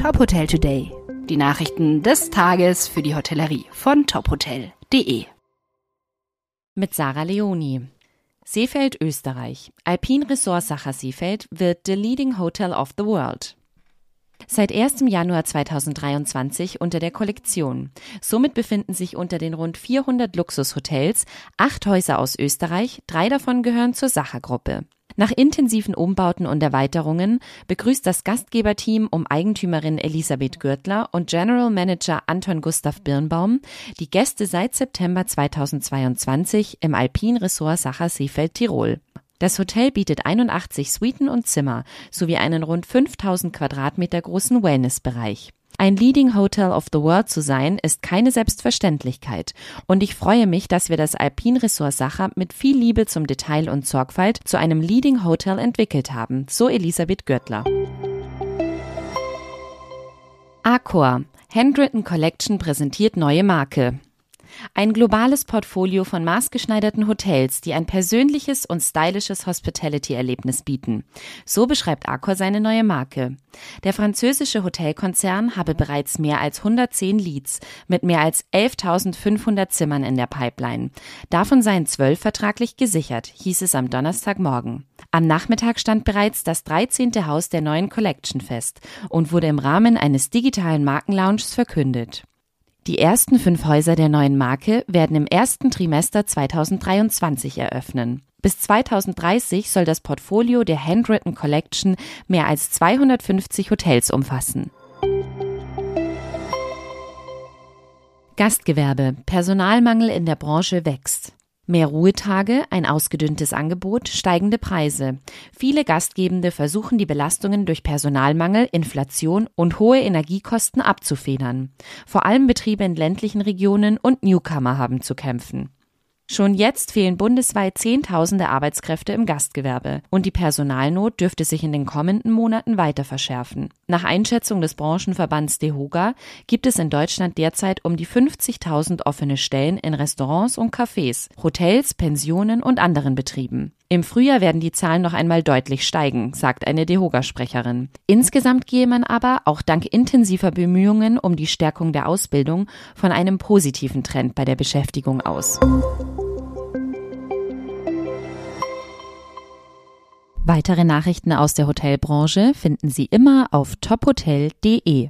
Top Hotel Today. Die Nachrichten des Tages für die Hotellerie von tophotel.de. Mit Sarah Leoni. Seefeld, Österreich. Alpin Resort Sacher Seefeld wird the leading hotel of the world. Seit 1. Januar 2023 unter der Kollektion. Somit befinden sich unter den rund 400 Luxushotels acht Häuser aus Österreich, drei davon gehören zur Sacher-Gruppe. Nach intensiven Umbauten und Erweiterungen begrüßt das Gastgeberteam um Eigentümerin Elisabeth Gürtler und General Manager Anton Gustav Birnbaum die Gäste seit September 2022 im Alpin Resort Sacher Seefeld Tirol. Das Hotel bietet 81 Suiten und Zimmer sowie einen rund 5000 Quadratmeter großen Wellnessbereich. Ein Leading Hotel of the World zu sein, ist keine Selbstverständlichkeit. Und ich freue mich, dass wir das Alpin Resort Sacher mit viel Liebe zum Detail und Sorgfalt zu einem Leading Hotel entwickelt haben, so Elisabeth Gürtler. Accor. Handwritten Collection präsentiert neue Marke. Ein globales Portfolio von maßgeschneiderten Hotels, die ein persönliches und stylisches Hospitality-Erlebnis bieten. So beschreibt Accor seine neue Marke. Der französische Hotelkonzern habe bereits mehr als 110 Leads mit mehr als 11.500 Zimmern in der Pipeline. Davon seien zwölf vertraglich gesichert, hieß es am Donnerstagmorgen. Am Nachmittag stand bereits das 13. Haus der neuen Collection fest und wurde im Rahmen eines digitalen Markenlaunches verkündet. Die ersten fünf Häuser der neuen Marke werden im ersten Trimester 2023 eröffnen. Bis 2030 soll das Portfolio der Handwritten Collection mehr als 250 Hotels umfassen. Gastgewerbe. Personalmangel in der Branche wächst. Mehr Ruhetage, ein ausgedünntes Angebot, steigende Preise. Viele Gastgebende versuchen die Belastungen durch Personalmangel, Inflation und hohe Energiekosten abzufedern. Vor allem Betriebe in ländlichen Regionen und Newcomer haben zu kämpfen. Schon jetzt fehlen bundesweit Zehntausende Arbeitskräfte im Gastgewerbe und die Personalnot dürfte sich in den kommenden Monaten weiter verschärfen. Nach Einschätzung des Branchenverbands DEHOGA gibt es in Deutschland derzeit um die 50.000 offene Stellen in Restaurants und Cafés, Hotels, Pensionen und anderen Betrieben. Im Frühjahr werden die Zahlen noch einmal deutlich steigen, sagt eine DEHOGA-Sprecherin. Insgesamt gehe man aber, auch dank intensiver Bemühungen um die Stärkung der Ausbildung, von einem positiven Trend bei der Beschäftigung aus. Weitere Nachrichten aus der Hotelbranche finden Sie immer auf tophotel.de.